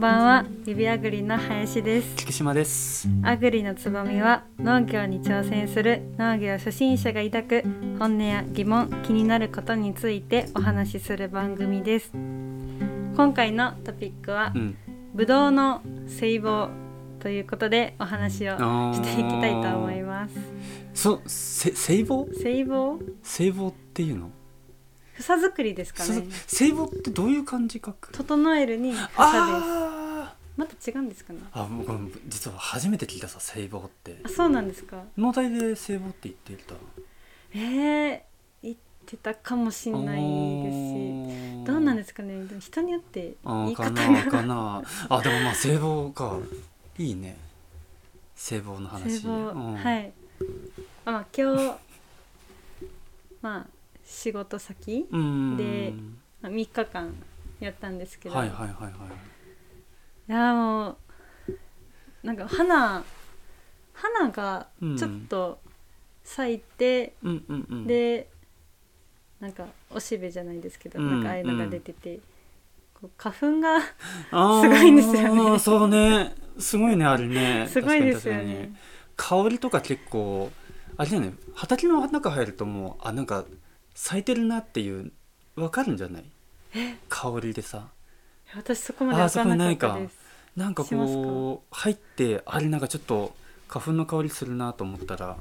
んばんは指あぐりの林です菊島です。あぐりのつぼみは農業に挑戦する農業初心者が抱く本音や疑問気になることについてお話しする番組です今回のトピックはうん。ぶどうの細胞ということでお話をあしていきたいと思いますそう、せ、細胞。細胞細胞っていうの？房作りですかそね細胞ってどういう漢字書く？整えるに房ですあまた違うんですかね？あ。あ、僕実は初めて聞いたさ、細胞ってあ。そうなんですか？農体で細胞って言っていた。えー、言ってたかもしれないですしどうなんですかね？でも人によって言い方ながかな。あ、でもまあ細胞か。いいね。細胞の細話。胞、うんはいあまあ今日まあ仕事先、うん。でまあ、3日間やったんですけど、はいはいはいはい。いやもうなんか花花がちょっと咲いて、うんうんうん。でなんかおしべじゃないですけど、うんなんかああいうのが出てて、花粉がすごいんですよねそうね。すごいねあれね。すごいですよね。香りとか結構あれだよね畑の中入るともうあなんか咲いてるなっていうわかるんじゃない？香りでさ私そこまで分かんなかったです。なんかこう入ってあれなんかちょっと花粉の香りするなと思ったら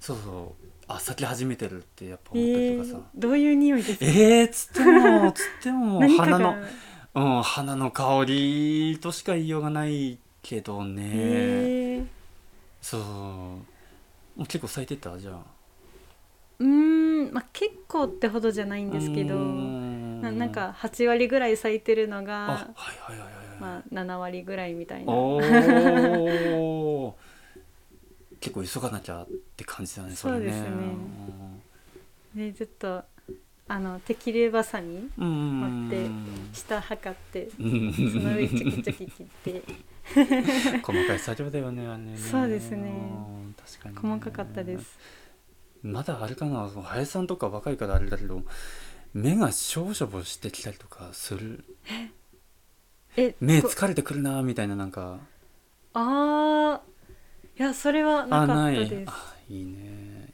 そうそうあ咲き始めてるってやっぱえ思ったりとかさ。ー、どういう匂いですか？えー、つってもつっても 花の、うん、花の香りとしか言いようがないけどね、えーそう。もう結構咲いてた？じゃあ。うーん、まあ、結構ってほどじゃないんですけどななんか8割ぐらい咲いてるのあが、まあ、7割ぐらいみたいな。結構急がなきゃって感じだねそうですね。でずっとあのテキルバサミうん持って下測ってうんその上チョキチョキ切って。細かい作業だよねあれね。そうですね。うん確かにね。細かかったです。まだあれかな林さんとか若いからあれだけど目がしょぼしょぼしてきたりとかする。えこ目疲れてくるなみたいななんか。あー。いやそれはなかあないったです。あい。いね。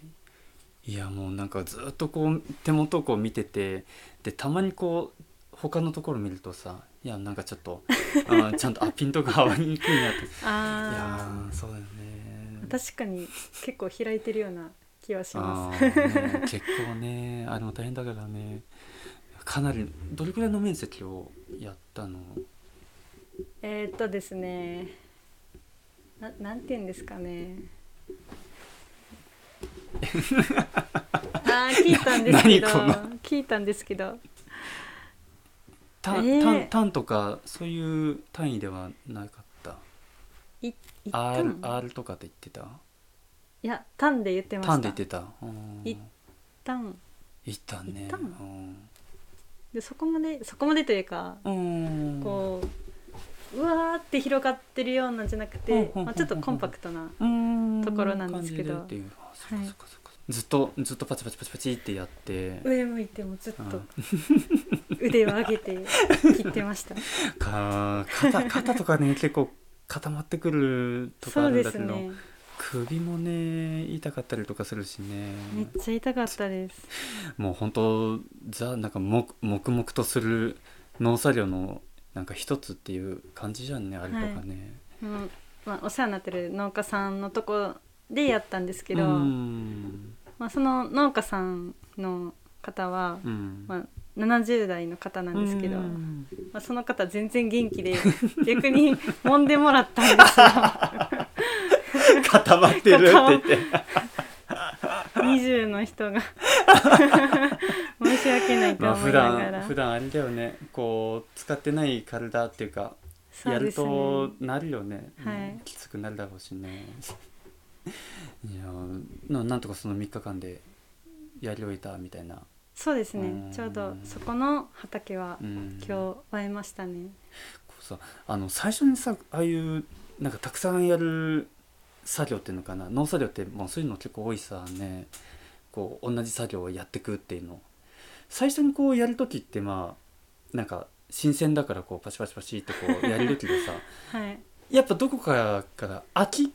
いやもうなんかずっとこう手元をこう見ててでたまにこう他のところ見るとさいやなんかちょっと あちゃんとあピントが合わにくいなって。いやそうだよね。ー確かに結構開いてるような気はしあます。ーね結構ね あれも大変だからね。かなりどれくらいの面積をやったの？えーっとですねななんて言うんですかね。あー聞いたんですけど。聞いたんですけど。単、えー。単単とかそういう単位ではなかった？い一 R, 旦 R とかって言ってた？いや単で言ってました。単で言ってた。うん。一単言ったね。一旦。でそこまでそこまでというかうこううわーって広がってるようなんじゃなくてまあ、ちょっとコンパクトなうん。ところなんですけど。ずっとずっとパチパチパチパチってやって。上向いてもずっとうん。腕を上げて切ってました。か肩肩とかね結構固まってくるとかあるんだけど、ですね首もね痛かったりとかするしね。めっちゃ痛かったです。もう本当ザなんか黙黙々とする農作業のなんか一つっていう感じじゃんねあれとかね、うんまあ、お世話になってる農家さんのとこでやったんですけど、うん。まあ、その農家さんの方は、うん。まあ、70代の方なんですけど、うん。まあ、その方全然元気で逆に揉んでもらったんですよ 固まってるって。言って20の人が。申し訳ないとまあ普思いながら、段普段あれだよね。こう使ってない体っていうかやるとなるよね。はい。うんきつくなるだろうしね。いやななんとかその3日間でやり終えたみたいな、そうですね。うん。ちょうどそこの畑はうん、今日終えましたね。こうさあの最初にさああいうなんかたくさんやる作業っていうのかな？農作業ってもうそういうの結構多いさね。こう同じ作業をやってくっていうの。最初にこうやる時ってまあなんか新鮮だからこうパチパチパチってこうやれるけどさ はい。やっぱどこかから飽きっ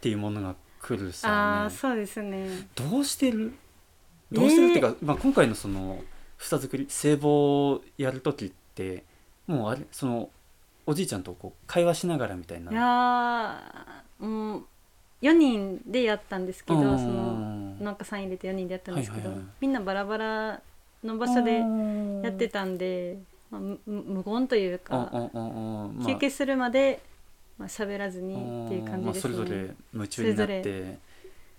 ていうものが来るあさ、ね、あそうですね。どうしてる？どうしてるっていうか、まあ、今回のその房作り聖母やる時ってもうあれそのおじいちゃんとこう会話しながらみたいな。いやう4人でやったんですけどうん。その農家さん入れて4人でやったんですけど、はいはいはい。みんなバラバラの場所でやってたんで、まあ、む無言というか、休憩するまでまあ喋らずにっていう感じですね、まあ、それぞれ夢中になって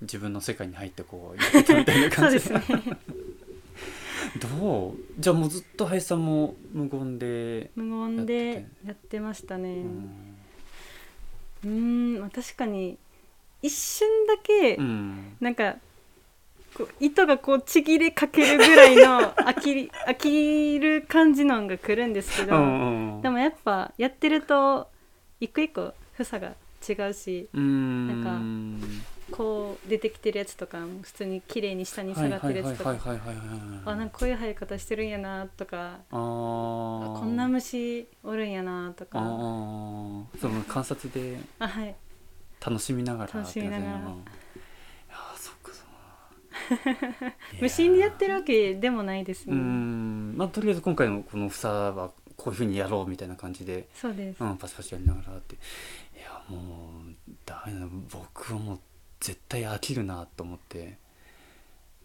自分の世界に入ってこうやってたみたいな そう感じですね。どう？じゃあもうずっと林さんも無言で、無言でやってましたね。うん。うーんまあ確かに一瞬だけ、うん。なんかこう糸がこうちぎれかけるぐらいの 飽きり飽きる感じのが来るんですけど、うんうんでもやっぱやってると一個一個房が違うしうん。なんこう出てきてるやつとかも普通に綺麗に下に下がってるやつとか。あなんかこういう生え方してるんやなとか。こんな虫おるんやなとあかー。その観察で。あはい楽しみながら楽しみながら。ってやつやいやーそっかそっか。無心でやってるわけでもないですうね。ん。まあとりあえず今回のこの房はこういうふうにやろうみたいな感じで、そうです、うん、パチパチやりながらって。いやもうダメだ僕はもう絶対飽きるなと思って。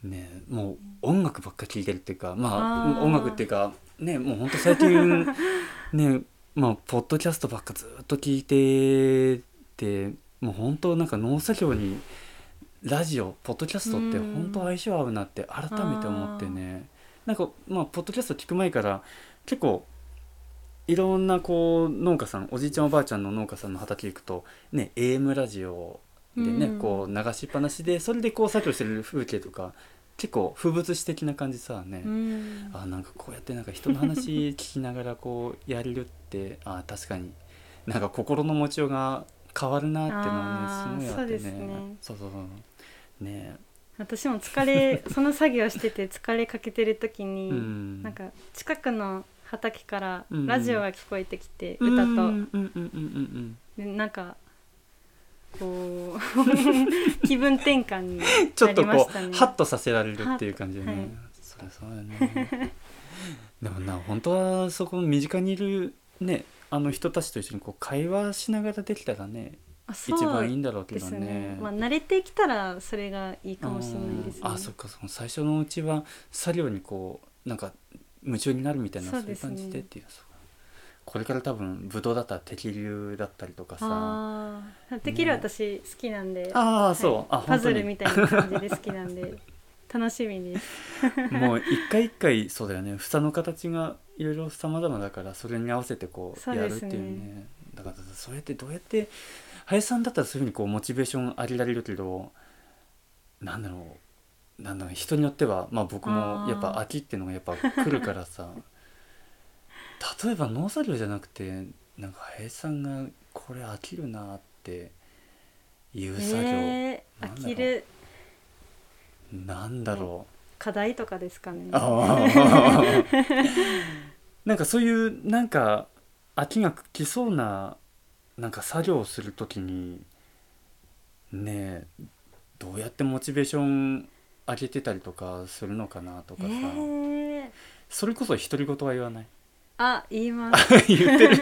ねもう音楽ばっか聴いてるっていうかまあ音楽っていうかねもうほんと最近 ねまあポッドキャストばっかずっと聞いててもう本当なんか農作業にラジオポッドキャストってうん。本当相性合うなって改めて思ってね。なんかまあポッドキャスト聞く前から結構いろんなこう農家さんおじいちゃんおばあちゃんの農家さんの畑行くとね AM ラジオでね、うん。こう流しっぱなしでそれでこう作業してる風景とか結構風物詩的な感じさね、うん。あなんかこうやってなんか人の話聞きながらこうやれるってあ確かに。なんか心の持ちようが変わるなってのはねすごいあってね。そうですね。そうそうね。私も疲れ その作業してて疲れかけてる時に、うん。なんか近くの畑からうん。ラジオが聞こえてきて、うん。歌と、うんうんなんかこう 気分転換になちょっとこう、ハッとさせられるっていう感じでね、はい。そりゃそうだね。でもな本当はそこの身近にいるねあの人たちと一緒にこう会話しながらできたらねあそう一番いいんだろうけですどね。ねまあ慣れてきたらそれがいいかもしれないですね。うんあそっかその最初のうちは作業にこうなんか夢中になるみたいなそうういうそですね感じでっていうそうこれから多分ブドウだったら適流だったりとかさ。ああできる私好きなんで。ああそう、あパズル本みたいな感じで好きなんで 楽しみです。もう一回一回そうだよね。房の形がいろいろ様々だからそれに合わせてこうやるっていうね。だからそうやってどうやって林さんだったらそういうふうにこうモチベーション上げられるけどなんだろう。なんだろう。人によってはまあ僕もやっぱ秋っていうのがやっぱ来るからさ。例えば農作業じゃなくてなんか林さんがこれ飽きるなっていう作業、えー、飽きるなんだろう。課題とかですかね。なんかそういうなんか飽きが来そうななんか作業をするときにねえどうやってモチベーション上げてたりとかするのかなとかえさ、ー、それこそ独り言は言わない。あ言います。言ってる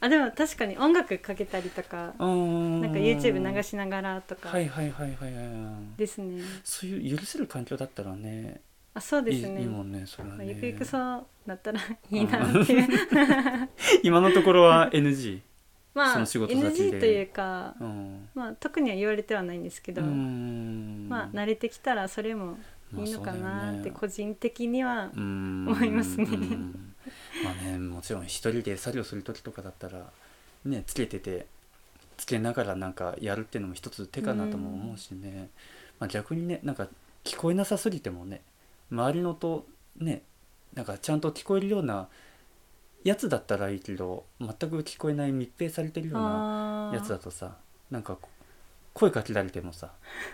あでも確かに音楽かけたりとかなんか YouTube 流しながらとかはいはいはいはいはいですね。そういう許せる環境だったらねあそうですね。いいもんねそれはね。まあゆくゆくそうなったらいいなって。いう 今のところは NG まあ NG というか、うん。まあ、特には言われてはないんですけど、まあ慣れてきたらそれもいいのかなって個人的には思思いますねまあねもちろん一人で作業する時とかだったらねつけててつけながらなんかやるっていうのも一つ手かなとも思うしね、まあ、逆にねなんか聞こえなさすぎてもね周りの音ねなんかちゃんと聞こえるようなやつだったらいいけど全く聞こえない密閉されてるようなやつだとさなんかこ声かけられてもさ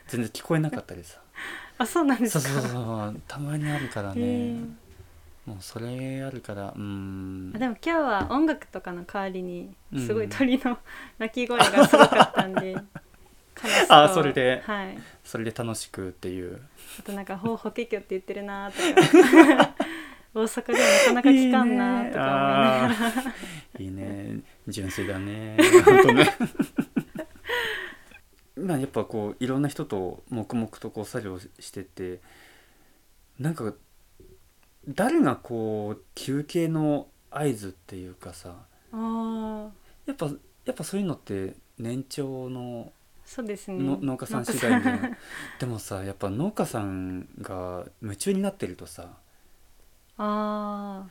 全然聞こえなかったりさ。あそうなんですか？そうそうそうたまにあるからね、もうそれあるからうん。あでも今日は音楽とかの代わりにすごいうん鳥の 鳴き声がすごかったんで、カラスとあそれではい。それで楽しくっていう。あとなんか「ほう法華経」って言ってるなとか。大阪ではなかなか聞かんなとか思いながら。いいね。純粋だね。本当ね。まあやっぱこういろんな人と黙々とこう作業しててなんか誰がこう休憩の合図っていうかさあー。やっぱやっぱそういうのって年長のそうですね。の農家さん次第で でもさやっぱ農家さんが夢中になってるとさあ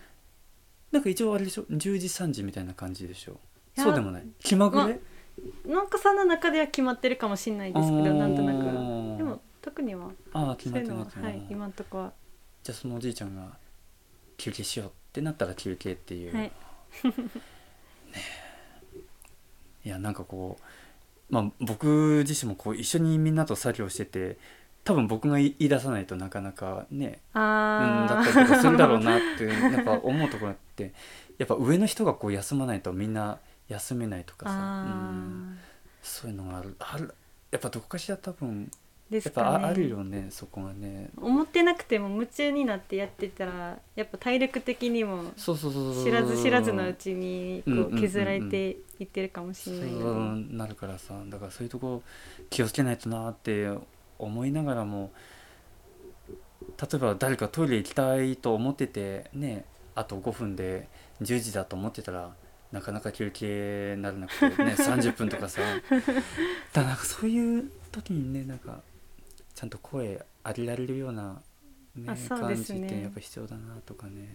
なんか一応あれでしょ10時3時みたいな感じでしょ。そうでもない。気まぐれ、ー農家さんの中では決まってるかもしれないですけどなんとなく。でも特には。ああ決まってますね、はい、今んとこは。じゃあそのおじいちゃんが休憩しようってなったら休憩っていう、はい。いやなんかこうまあ僕自身もこう一緒にみんなと作業してて多分僕が言い出さないとなかなかねうんあだったりとかするだろうなってやっぱ思うところってやっぱ上の人がこう休まないとみんな休めないとかさ、あうん、そういうのがある。ある。やっぱどこかしら多分ーでやっぱすかねああるよねそこがね。思ってなくても夢中になってやってたらやっぱ体力的にも知らず知らずのうちにこう削られていってるかもしれないのなるからさ。だからそういうとこ気をつけないとなって思いながらも例えば誰かトイレ行きたいと思っててねあと5分で10時だと思ってたらなかなか休憩にならなくてね30分とかさ。だからなんかそういう時にねなんかちゃんと声上げられるような、ねあそう感じってやっぱ必要だなとかね。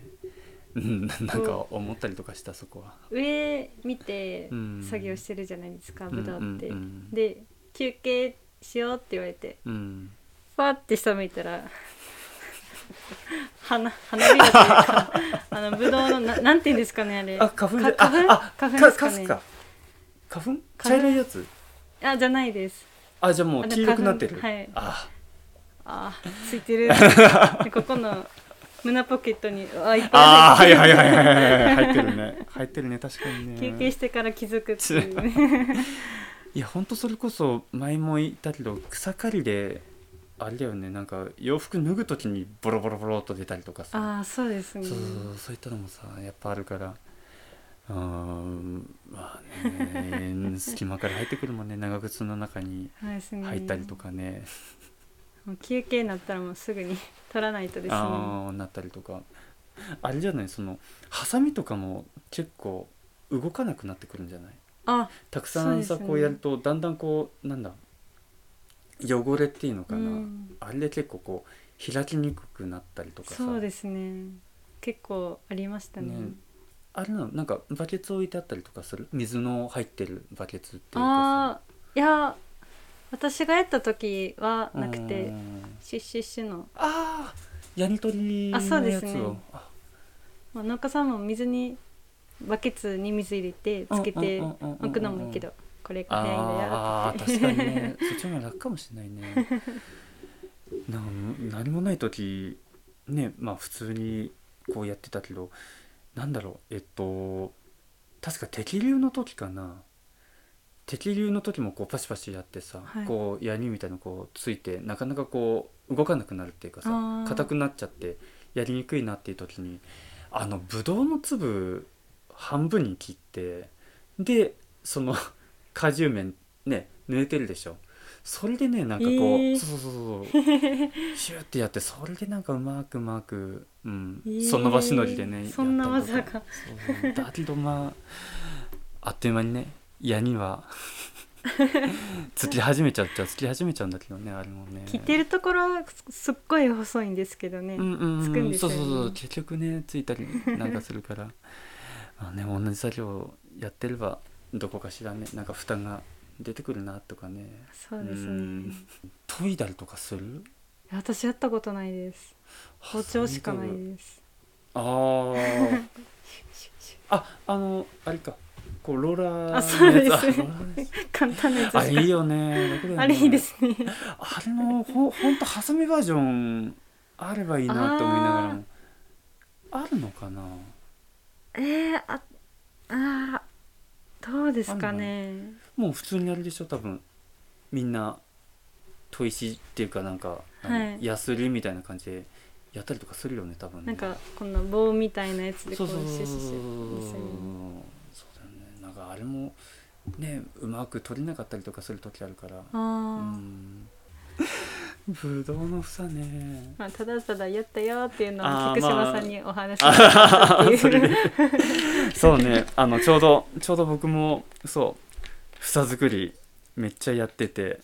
うんなんか思ったりとかしたそこは。上見てうん。作業してるじゃないですかブドウってうん。うんうん。で休憩しようって言われてうん。ファって下向いたら花花びらというか あのブドウのななんて言うんですかねあれ。あ花粉花粉？ああ花粉ですかね。花粉？茶色いやつ？あじゃないですあじゃあもう黄色くなってる。あで花粉あ。あついてる。でここの胸ポケットにあいっぱい入ってるはいはいはいはい入ってるね。入ってるね。確かにね。休憩してから気づくっていうね。いやほんとそれこそ前も言ったけど草刈りであれだよね。なんか洋服脱ぐ時にボロボロボロっと出たりとかさ。ああそうですね。そうそうそういったのもさやっぱあるからうーんまあね 隙間から入ってくるもんね長靴の中に入ったりとかね。もう休憩になったらもうすぐに取らないとですね。ああなったりとか。あれじゃないそのハサミとかも結構動かなくなってくるんじゃない？あたくさんさねこうやるとだんだんこうなんだ汚れっていうのかな、うん。あれで結構こう開きにくくなったりとかさ。そうですね。結構ありましたね。ねあれなの？なんかバケツ置いてあったりとかする？水の入ってるバケツっていうかああいや私がやった時はさなくてうん。シュッシュッシュの、ああやり取りのあそうでやつをすね。あ。まあ、農家さんも水にバケツに水入れてつけてうんうんうんうんうん。置くのもいいけどこれが早いんだよあってー確かにね。そっちの方が楽かもしれないね。な何もない時ねまあ普通にこうやってたけどなんだろうえっと確か適流の時かな。適流の時もこうパシパシやってさ、はい。こう槍みたいなのこうついてなかなかこう動かなくなるっていうかさ硬くなっちゃってやりにくいなっていう時にあのブドウの粒半分に切ってでその果汁面ね濡れてるでしょそれでねなんかこう、えー。そうそうそうそう。シューってやってそれでなんかうまくうまく、うんえー。その場しのりでねそんな技が。だけどまああっという間にね矢には つき始めちゃっちゃつき始めちゃうんだけどねあれもね。切ってるところはすすっごい細いんですけどね、うんうんうんつくんですよねそうそうそう結局ねついたりなんかするから。まあね同じ作業やってればどこかしらねなんか負担が出てくるなとかね。そうですん。ね研いだりとかする？私やったことないです。包丁しかないです。あーああのあれか。こうローラーあつ。そうです。簡単なやつあれいいよね。あれいいですね。あれのほほんとハサミバージョンあればいいなって思いながらも。あるのかな？えー、ああーどうですかね。もう普通にあれでしょ多分。みんな砥石っていうかなんか、何はい。ヤスリみたいな感じでやったりとかするよね多分ね。なんかこんな棒みたいなやつでこそううそうそうそう。シュシュシュそうだよねなんかあれもねうまく取れなかったりとかする時あるからあうー、んぶどうの房ね。まあ、ただただやったよっていうのを菊島まあさんにお話ししたっていう、それで。そうね。あのちょうどちょうど僕もそう房作りめっちゃやってて。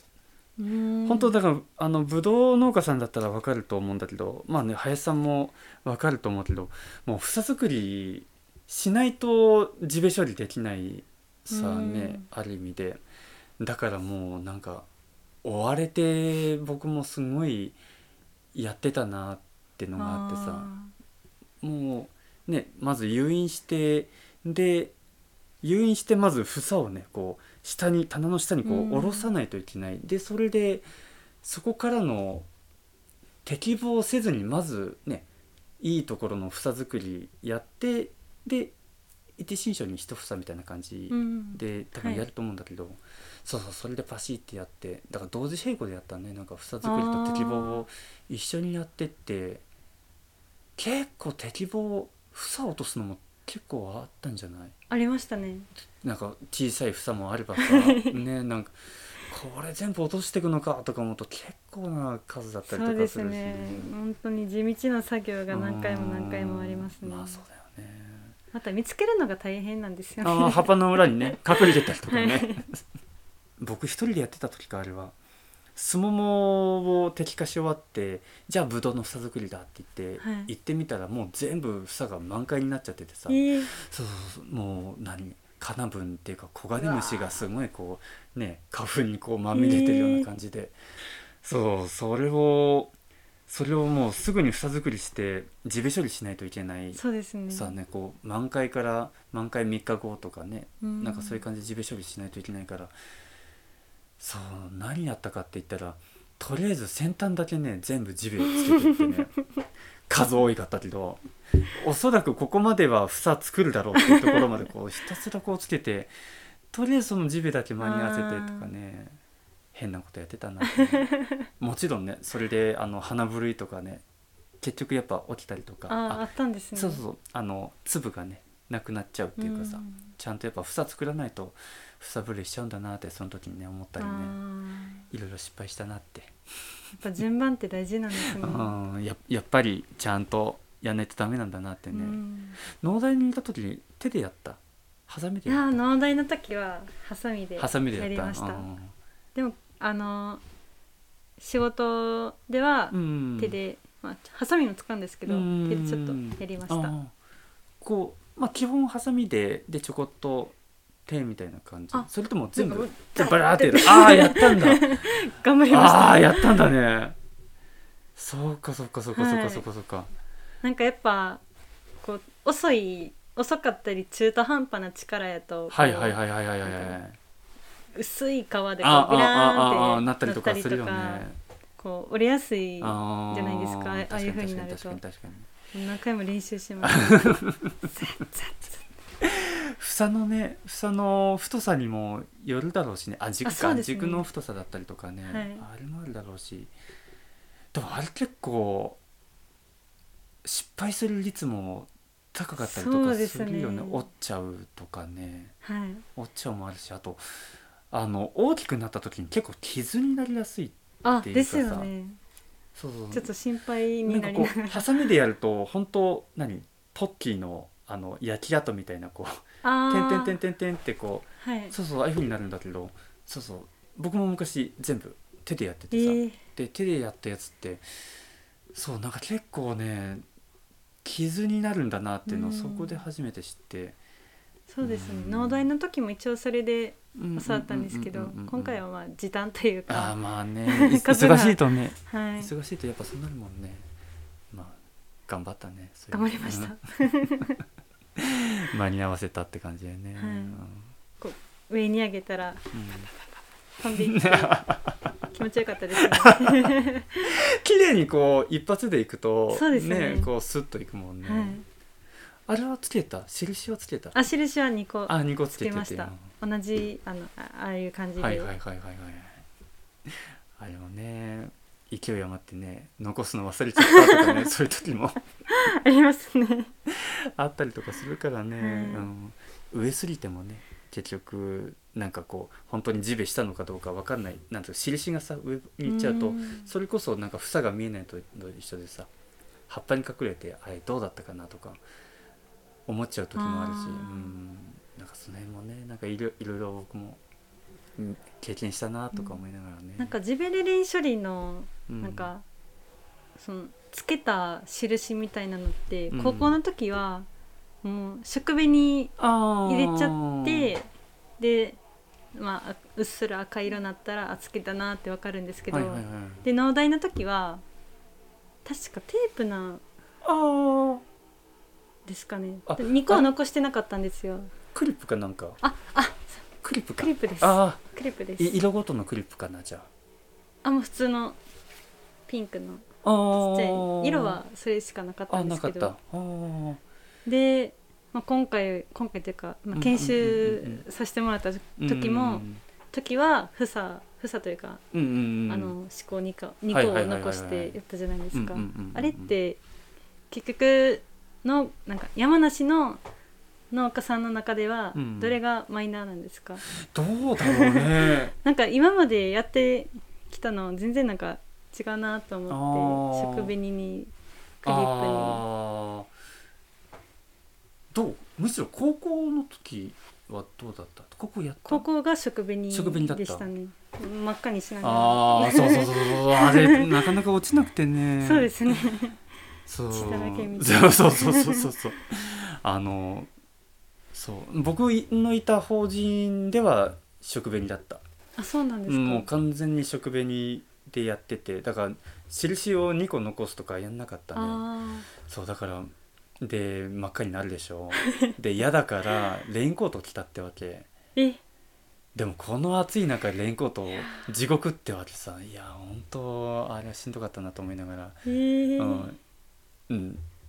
うん。本当だからあのブドウ農家さんだったら分かると思うんだけどまあね林さんも分かると思うけどもう房作りしないと地べ処理できないさうん。ねある意味で。だからもうなんか追われて僕もすごいやってたなってのがあってさ。もうねまず誘引してで誘引してまず房をねこう下に棚の下にこう下ろさないといけない、でそれでそこからの適合せずにまずねいいところの房作りやってで一新書に一房みたいな感じうん。で多分やると思うんだけど、そうそうそれでパシってやってだから同時並行でやったねなんか房作りと適合を一緒にやってって結構適合房落とすのも結構あったんじゃない？ありましたね。なんか小さい房もあればさ ねなんかこれ全部落としていくのかとか思うと結構な数だったりとそうですかするしね。本当に地道な作業が何回も何回もありますね。うん。まあそうだよねまた見つけるのが大変なんですよね。あー葉っぱの裏にね 隠れてたりとかね。僕一人でやってた時かあれはすももを摘果し終わってじゃあぶどうの房作りだって言って、はい。行ってみたらもう全部房が満開になっちゃっててさ、えー。そうそうそうもう何カナブンっていうかコガネムシがすごいこうね花粉にこうまみれてるような感じで、そうそれをそれをもうすぐに房作りして地べ処理しないといけない。そうですね。さあねこう満開から満開3日後とかね、うん。なんかそういう感じで地べ処理しないといけないから。そう何やったかって言ったらとりあえず先端だけね全部地べつけてってね 数多いかったけどおそらくここまでは房作るだろうっていうところまでこうひたすらこうつけてとりあえずその地べだけ間に合わせてとかね変なことやってたなって。ね、もちろんねそれであの花ぶるいとかね結局やっぱ起きたりとか。あああったんですね。そうそうそう。あの粒がねなくなっちゃうっていうかさ、ん。ちゃんとやっぱ房作らないと房ぶれしちゃうんだなってその時にね思ったりね。いろいろ失敗したなって、やっぱ順番って大事なんですね。うん。ややっぱりちゃんとやんないとダメなんだなってね、うん。農大にいた時に手でやった？ハサミいやーでやっ農大の時はハサミでたハサミでやった。やりました。うん。でもあのー仕事ではうん。手で、まあ、ハサミも使うんですけどうん。手でちょっとやりました。こうまあ基本ハサミででちょこっと手みたいな感じ。あ。それとも全部バラーってああやったんだ。頑張りました。ああやったんだね。そうかそうかそうかそうはい。かそうかそうか、なんかやっぱこう遅い遅かったり中途半端な力やとはいはいはいはいはいはいはい薄い皮でこうビラーンってあなったりとかするよね。こう折れやすいあじゃないですかーああいう風になると。確かに確かに確かに何回も練習しました房のね房の太さにもよるだろうしね。あ軸か、ね。軸の太さだったりとかね、はい。あれもあるだろうし。でもあれ結構失敗する率も高かったりとかすね。するよね。折っちゃうとかね。はい。折っちゃうもあるしあとあの大きくなった時に結構傷になりやすいあっていうかさ。ね。そうそうちょっと心配になりながら。ハサミでやると本当何？ポッキーのあの焼き跡みたいなこうあてんてんーてんてんてんってこうはい。そうそうああいう風になるんだけどそうそう。僕も昔全部手でやってえてさ、ー。で手でやったやつってそうなんか結構ね傷になるんだなっていうのをうん。そこで初めて知ってそうですね。うん。農大の時も一応それで教教わったんですけど今回はまあ時短というああかまあね。忙しいとね。はい。忙しいとやっぱそうなるもんね。まあ頑張ったね。頑張りました。うん。間に合わせたって感じでね、はい。うん。上に上げたらうん。飛んでいって気持ちよかったですね。綺麗にこう一発でいくとそうですね。こうスッといくもんね、はいあれはつけた？印はつけた？あ印は2個あ二個つつけてて。けました。同じあのあああいう感じで、はいはいはいはいはい。あれもね勢い余ってね残すの忘れちゃったとかね そういう時も。ありますね。あったりとかするからね、はい。うん、上すぎてもね結局なんかこう本当に地べしたのかどうかわかんない。なんていうか印がさ上に行っちゃうとん。それこそなんか房が見えないと一緒でさ葉っぱに隠れてあれどうだったかなとか思っちゃう時もあるしうん。なんかその辺もねなんかいろいろ僕もうん経験したなとか思いながらね。なんかジベレリン処理のうなんか、そのつけた印みたいなのって、うん。高校の時はもう食紅に入入れちゃってでまあうっすら赤色になったらあつけたなってわかるんですけど、はいはいはい、で農大の時は確かテープなですかね。あ2個は残してなかったんですよ。クリップかなんか。ああクリップか。クリップです。あクリップです。色ごとのクリップかなじゃあ。もう普通のピンクの。ああちっちゃーい。色はそれしかなかったあんですけど。なかった。あー。で、まあ、今回今回というか、まあ、研修させてもらった時も時は房房というか、あの思考2個二個を残してやったじゃないですか。あれって結局のなんか山梨の農家さんの中ではうん。どれがマイナーなんですか、どうだろうね。なんか今までやってきたの全然なんか違うなと思あー。って食紅にクリップに。あーどうむしろ高校の時はどうだった？高校やった？高校が食紅食紅だった。でしたね。真っ赤にしながら。ああそうそうそうそう。あれなかなか落ちなくてね。そうですねそう。そう。そうそうそうそうそう。あのそう。僕のいた法人では食紅だった。あそうなんですか、もう完全に食紅でやっててだから印を2個残すとかやんなかったねあそうだからで真っ赤になるでしょ。で嫌だからレインコート着たってわけ。でもこの暑い中レインコート地獄ってわけさ。いや本当あれはしんどかったなと思いながら。えー。うん、うん、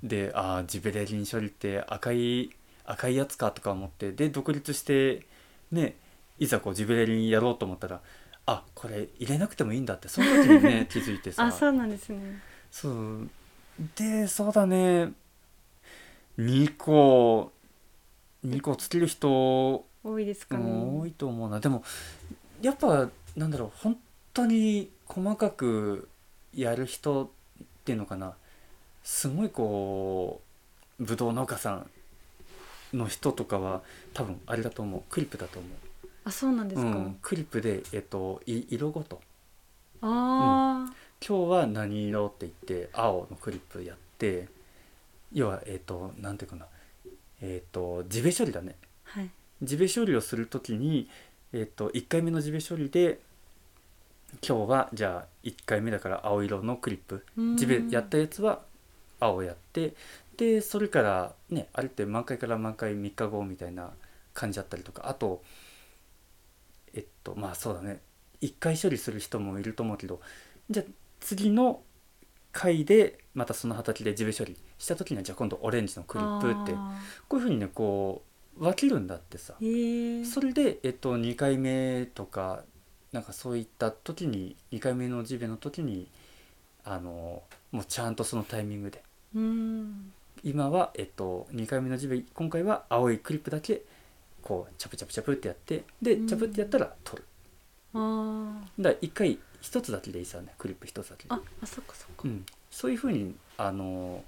でああジベレリン処理って赤い赤いやつかとか思ってで独立してねいざこうジベレリンやろうと思ったらあこれ入れなくてもいいんだってその時にね 気づいてさ。あそうなんですね。そう。でそうだね。2個2個つける人多いですかね、も多いと思うな。でもやっぱなんだろう本当に細かくやる人っていうのかなすごいこうぶどう農家さんの人とかは多分あれだと思う。クリップだと思あそうなんですう、か、うん、クリップで、えっと、い色ごと。あ今日は何色って言って青のクリップやって要はえっとなんていうかな。えっと地べ処理だね。あはい。地べ処理をするときに、えっと1回目の地べ処理で今日はじゃあ1回目だから青色のクリップ。うん。地べやったやつは青やってでそれからねあれって満開から満開3日後みたいな感じだったりとかあとえっとまあそうだね。1回処理する人もいると思うけどじゃあ次の回でまたその畑で地べ処理した時にはじゃあ今度オレンジのクリップってあこういうふうにねこう分けるんだってさ。それで、えっと、2回目とかなんかそういった時に2回目のジベの時にあのもうちゃんとそのタイミングでうん。今は、えっと、2回目のジベ今回は青いクリップだけこうチャプチャプチャプってやってでうん。チャプってやったら取る。あだから1回1つだけでいいさねクリップ1つだけ。ああそっかそっか、うん、そういうふうにあの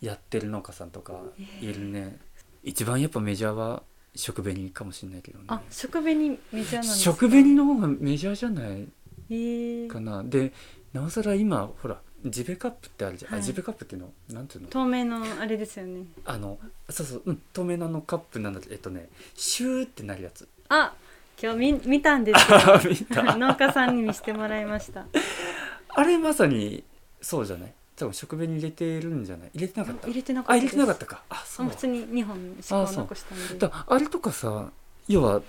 やってる農家さんとかいるね、一番やっぱメジャーは食紅かもしれないけどね。あ食紅メジャーなん食紅の方がメジャーじゃないかな。でなおさら今ほらジベカップってあるじゃん、はい。あジベカップっていうの？なんていうの？透明のあれですよね。あのそうそう、うん、透明なあのカップなんだけどえっとねシューってなるやつ。あ今日見見たんですあ 見た。よ農家さんに見せてもらいました。あれまさにそうじゃない？多分食紅入れてるんじゃない？入れてなかった？入れてなかったあ入れてなかっったか。あそう。た普通に2本しか残したんで。だあれとかさ要は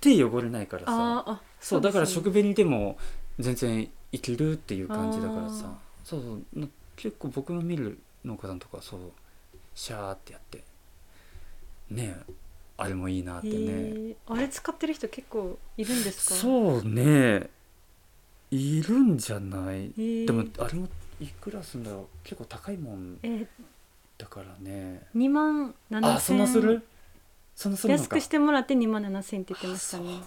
手汚れないからさ。あーあそうだから食紅でも全然いけるっていう感じだからあさそうそう。な結構僕の見る農家さんとかはそうシャーってやって。ねあれもいいなってね、あれ使ってる人結構いるんですか？うそうね。いるんじゃない？ででもあれもいくらすんだろう。結構高いもん。えー、だからね。2万7000あそんなする？そんなするのか。安くしてもらって2万7000って言ってましたね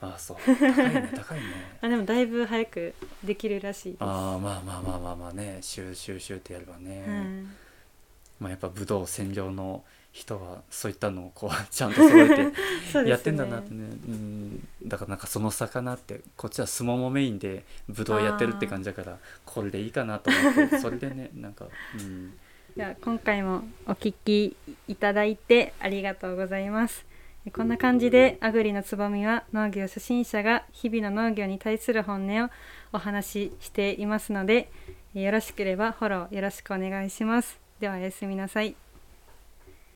あそう。高いね 高いね。あでもだいぶ早くできるらしいです。ああまあまあまあまあまあね。シューシューシューってやればね、うんまあやっぱ武道専業の人はそういったのをこうちゃんと揃えて やってんだなってね。うん。だからなんかその魚ってこっちは相撲もメインで武道やってるって感じだからこれでいいかなと思って それでねなんかうん。では今回もお聞きいただいてありがとうございますこんな感じでアグリのつぼみは農業初心者が日々の農業に対する本音をお話ししていますのでよろしければフォローよろしくお願いします。ではおやすみなさい。